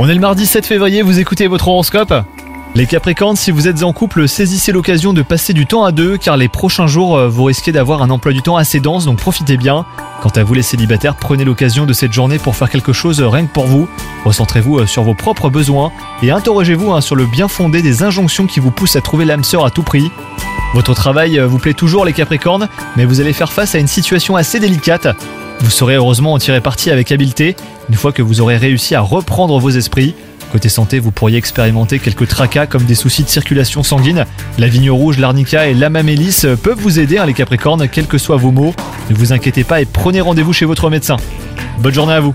On est le mardi 7 février, vous écoutez votre horoscope Les Capricornes, si vous êtes en couple, saisissez l'occasion de passer du temps à deux car les prochains jours, euh, vous risquez d'avoir un emploi du temps assez dense, donc profitez bien. Quant à vous les célibataires, prenez l'occasion de cette journée pour faire quelque chose euh, rien que pour vous. Recentrez-vous euh, sur vos propres besoins et interrogez-vous hein, sur le bien fondé des injonctions qui vous poussent à trouver l'âme sœur à tout prix. Votre travail vous plaît toujours les Capricornes, mais vous allez faire face à une situation assez délicate. Vous saurez heureusement en tirer parti avec habileté, une fois que vous aurez réussi à reprendre vos esprits. Côté santé, vous pourriez expérimenter quelques tracas comme des soucis de circulation sanguine. La vigne rouge, l'arnica et l'amamélis euh, peuvent vous aider, hein, les Capricornes, quels que soient vos maux. Ne vous inquiétez pas et prenez rendez-vous chez votre médecin. Bonne journée à vous